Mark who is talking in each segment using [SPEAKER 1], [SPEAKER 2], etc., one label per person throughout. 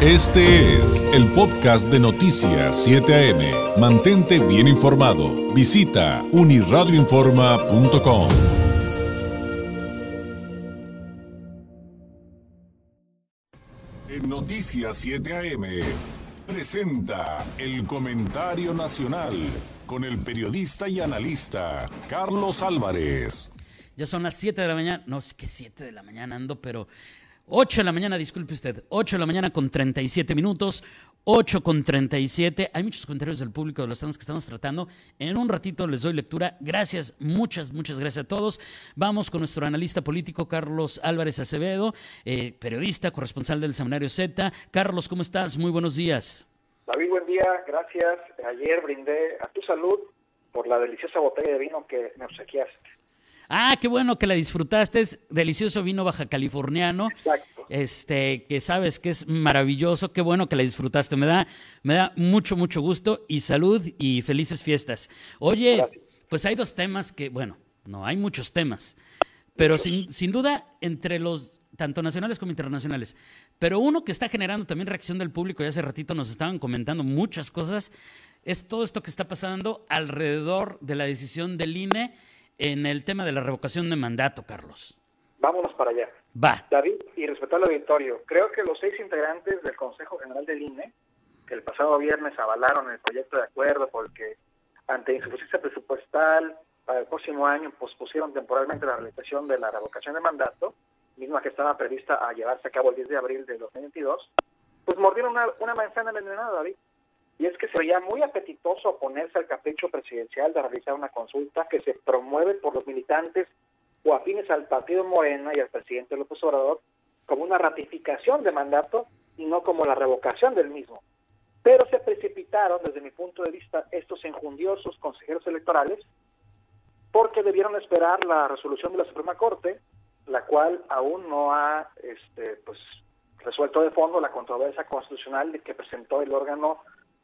[SPEAKER 1] Este es el podcast de Noticias 7 AM. Mantente bien informado. Visita uniradioinforma.com. En Noticias 7 AM presenta el comentario nacional con el periodista y analista Carlos Álvarez.
[SPEAKER 2] Ya son las 7 de la mañana. No, es que 7 de la mañana ando, pero 8 de la mañana, disculpe usted. 8 de la mañana con 37 minutos. 8 con 37. Hay muchos comentarios del público de los temas que estamos tratando. En un ratito les doy lectura. Gracias, muchas, muchas gracias a todos. Vamos con nuestro analista político, Carlos Álvarez Acevedo, eh, periodista, corresponsal del Seminario Z. Carlos, ¿cómo estás? Muy buenos días.
[SPEAKER 3] David, buen día. Gracias. Ayer brindé a tu salud por la deliciosa botella de vino que me obsequiaste.
[SPEAKER 2] Ah, qué bueno que la disfrutaste. Es delicioso vino baja californiano.
[SPEAKER 3] Exacto.
[SPEAKER 2] Este, que sabes que es maravilloso. Qué bueno que la disfrutaste. Me da, me da mucho, mucho gusto y salud y felices fiestas. Oye, pues hay dos temas que, bueno, no, hay muchos temas. Pero sin, sin duda, entre los tanto nacionales como internacionales. Pero uno que está generando también reacción del público, y hace ratito nos estaban comentando muchas cosas, es todo esto que está pasando alrededor de la decisión del INE en el tema de la revocación de mandato, Carlos.
[SPEAKER 3] Vámonos para allá.
[SPEAKER 2] Va.
[SPEAKER 3] David, y respecto al auditorio, creo que los seis integrantes del Consejo General del INE, que el pasado viernes avalaron el proyecto de acuerdo porque ante insuficiencia presupuestal para el próximo año pospusieron temporalmente la realización de la revocación de mandato, misma que estaba prevista a llevarse a cabo el 10 de abril de 2022, pues mordieron una, una manzana envenenada, David y es que se veía muy apetitoso oponerse al capricho presidencial de realizar una consulta que se promueve por los militantes o afines al partido Morena y al presidente López Obrador como una ratificación de mandato y no como la revocación del mismo. Pero se precipitaron, desde mi punto de vista, estos enjundiosos consejeros electorales porque debieron esperar la resolución de la Suprema Corte, la cual aún no ha este, pues, resuelto de fondo la controversia constitucional que presentó el órgano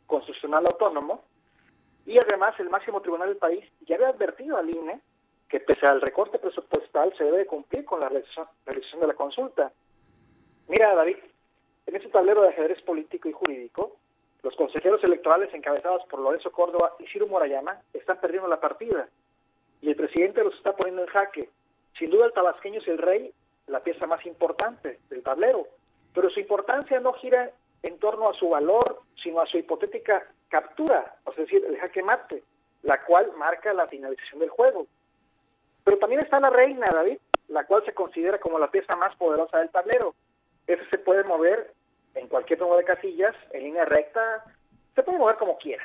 [SPEAKER 3] constitucional autónomo y además el máximo tribunal del país ya había advertido al INE que pese al recorte presupuestal se debe cumplir con la realización de la consulta. Mira, David, en este tablero de ajedrez político y jurídico, los consejeros electorales encabezados por Lorenzo Córdoba y Ciro Morayama están perdiendo la partida y el presidente los está poniendo en jaque. Sin duda el tabasqueño es el rey, la pieza más importante del tablero, pero su importancia no gira en torno a su valor, sino a su hipotética captura, es decir, el jaque mate, la cual marca la finalización del juego. Pero también está la reina, David, la cual se considera como la pieza más poderosa del tablero. Ese se puede mover en cualquier número de casillas, en línea recta, se puede mover como quiera.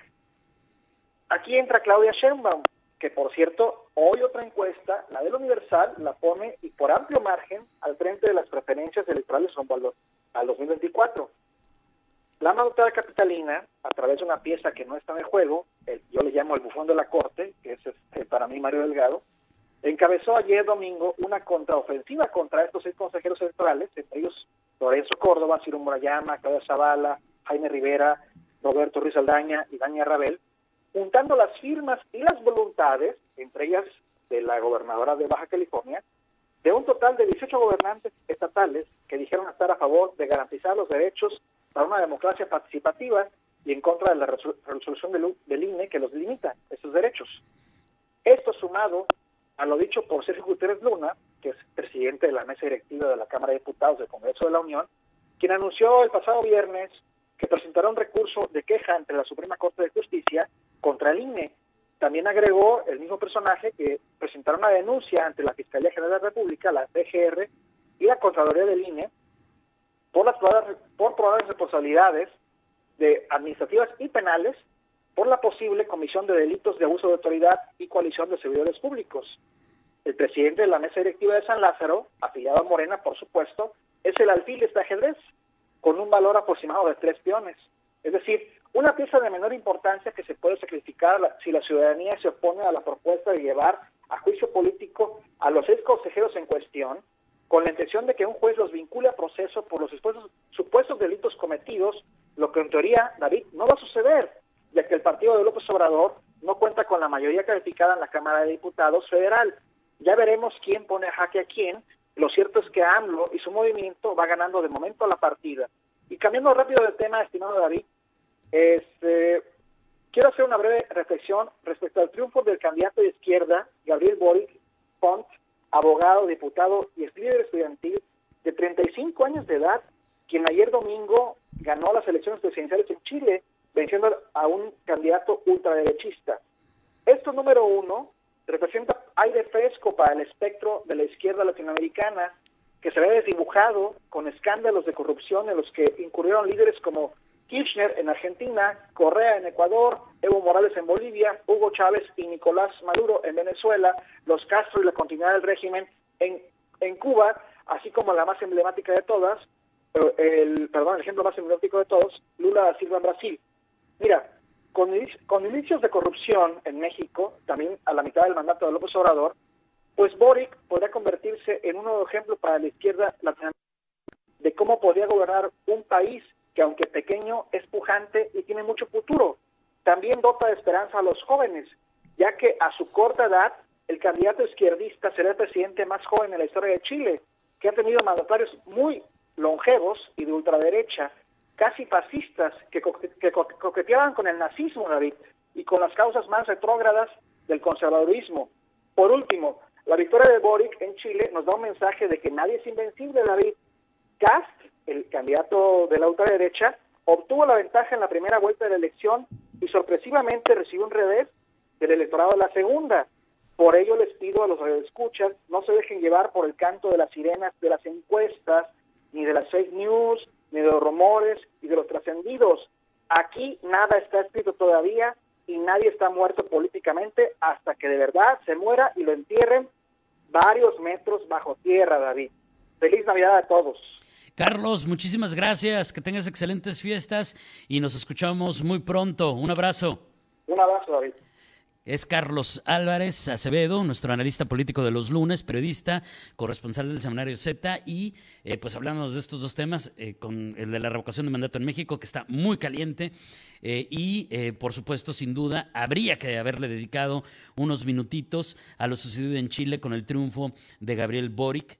[SPEAKER 3] Aquí entra Claudia Sheinbaum, que por cierto, hoy otra encuesta, la del Universal, la pone y por amplio margen al frente de las preferencias electorales rumbo al 2024. La magistrada capitalina, a través de una pieza que no está en el juego, yo le llamo el bufón de la corte, que es este, para mí Mario Delgado, encabezó ayer domingo una contraofensiva contra estos seis consejeros electorales, entre ellos Lorenzo Córdoba, Ciro Murayama, Claudia Zavala, Jaime Rivera, Roberto Ruiz Aldaña y Dania Rabel, juntando las firmas y las voluntades, entre ellas de la gobernadora de Baja California, de un total de 18 gobernantes estatales que dijeron estar a favor de garantizar los derechos para una democracia participativa y en contra de la resolución del, INE que los limita, esos derechos. Esto sumado a lo dicho por Sergio Gutiérrez Luna, que es presidente de la mesa directiva de la Cámara de Diputados del Congreso de la Unión, quien anunció el pasado viernes que presentará un recurso de queja ante la Suprema Corte de Justicia contra el INE. También agregó el mismo personaje que presentará una denuncia ante la Fiscalía General de la República, la PGR, y la Contraloría del INE por las probables, por probables responsabilidades de administrativas y penales por la posible comisión de delitos de abuso de autoridad y coalición de servidores públicos. El presidente de la mesa directiva de San Lázaro, afiliado a Morena, por supuesto, es el alfil de este ajedrez, con un valor aproximado de tres peones. Es decir, una pieza de menor importancia que se puede sacrificar si la ciudadanía se opone a la propuesta de llevar a juicio político a los seis consejeros en cuestión, con la intención de que un juez los vincule a proceso por los supuestos, supuestos delitos cometidos, lo que en teoría, David, no va a suceder, ya que el partido de López Obrador no cuenta con la mayoría calificada en la Cámara de Diputados federal. Ya veremos quién pone a jaque a quién. Lo cierto es que AMLO y su movimiento va ganando de momento la partida. Y cambiando rápido de tema, estimado David, este, quiero hacer una breve reflexión respecto al triunfo del candidato de izquierda, Gabriel Boric Pont, abogado, diputado y líder estudiantil de 35 años de edad, quien ayer domingo ganó las elecciones presidenciales en Chile, venciendo a un candidato ultraderechista. Esto, número uno, representa aire fresco para el espectro de la izquierda latinoamericana, que se ve desdibujado con escándalos de corrupción en los que incurrieron líderes como Kirchner en Argentina, Correa en Ecuador, Evo Morales en Bolivia, Hugo Chávez y Nicolás Maduro en Venezuela, los Castro y la continuidad del régimen en, en Cuba, así como la más emblemática de todas, eh, el, perdón, el ejemplo más emblemático de todos, Lula da Silva en Brasil. Mira, con, con inicios de corrupción en México, también a la mitad del mandato de López Obrador, pues Boric podría convertirse en un nuevo ejemplo para la izquierda latinoamericana de cómo podría gobernar un país que aunque pequeño es pujante y tiene mucho futuro. También dota de esperanza a los jóvenes, ya que a su corta edad el candidato izquierdista será el presidente más joven en la historia de Chile, que ha tenido mandatarios muy longevos y de ultraderecha, casi fascistas, que, coqueteaban con el nazismo, David, y con las causas más retrógradas del conservadurismo. Por último, la victoria de Boric en Chile nos da un mensaje de que nadie es invencible, David. Cast, el candidato de la ultraderecha, obtuvo la ventaja en la primera vuelta de la elección y sorpresivamente recibió un revés del electorado de la segunda. Por ello les pido a los radioescuchas no se dejen llevar por el canto de las sirenas de las encuestas, ni de las fake news, ni de los rumores y de los trascendidos. Aquí nada está escrito todavía y nadie está muerto políticamente hasta que de verdad se muera y lo entierren varios metros bajo tierra, David. Feliz Navidad a todos.
[SPEAKER 2] Carlos, muchísimas gracias, que tengas excelentes fiestas y nos escuchamos muy pronto. Un abrazo.
[SPEAKER 3] Un abrazo, David.
[SPEAKER 2] Es Carlos Álvarez Acevedo, nuestro analista político de los lunes, periodista, corresponsal del Seminario Z y eh, pues hablamos de estos dos temas, eh, con el de la revocación de mandato en México, que está muy caliente eh, y por supuesto, sin duda, habría que haberle dedicado unos minutitos a lo sucedido en Chile con el triunfo de Gabriel Boric.